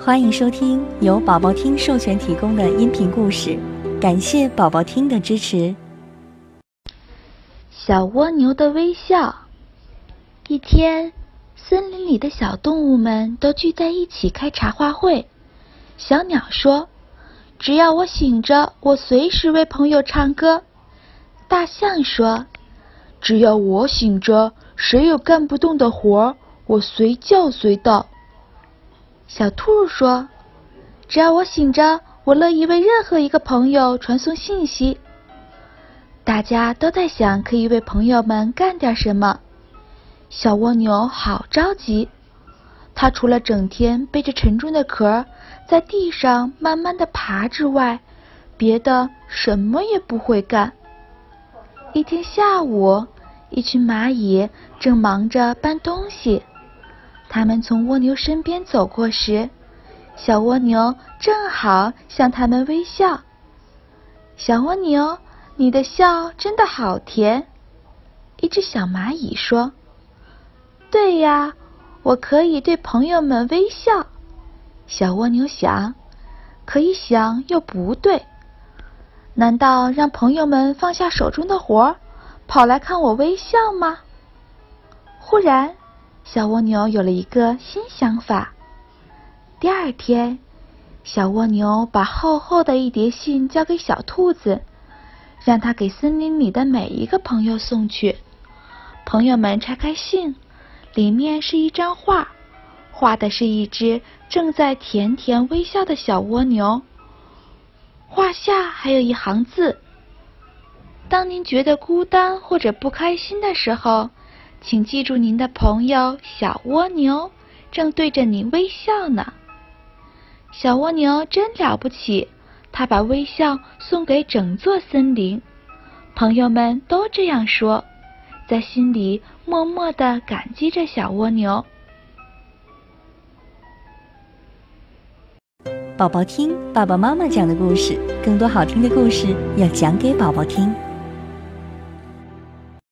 欢迎收听由宝宝听授权提供的音频故事，感谢宝宝听的支持。小蜗牛的微笑。一天，森林里的小动物们都聚在一起开茶话会。小鸟说：“只要我醒着，我随时为朋友唱歌。”大象说：“只要我醒着，谁有干不动的活，我随叫随到。”小兔说：“只要我醒着，我乐意为任何一个朋友传送信息。”大家都在想可以为朋友们干点什么。小蜗牛好着急，它除了整天背着沉重的壳在地上慢慢的爬之外，别的什么也不会干。一天下午，一群蚂蚁正忙着搬东西。他们从蜗牛身边走过时，小蜗牛正好向他们微笑。小蜗牛，你的笑真的好甜。一只小蚂蚁说：“对呀，我可以对朋友们微笑。”小蜗牛想，可以想又不对。难道让朋友们放下手中的活，跑来看我微笑吗？忽然。小蜗牛有了一个新想法。第二天，小蜗牛把厚厚的一叠信交给小兔子，让它给森林里的每一个朋友送去。朋友们拆开信，里面是一张画，画的是一只正在甜甜微笑的小蜗牛。画下还有一行字：“当您觉得孤单或者不开心的时候。”请记住，您的朋友小蜗牛正对着你微笑呢。小蜗牛真了不起，它把微笑送给整座森林。朋友们都这样说，在心里默默的感激着小蜗牛。宝宝听爸爸妈妈讲的故事，更多好听的故事要讲给宝宝听。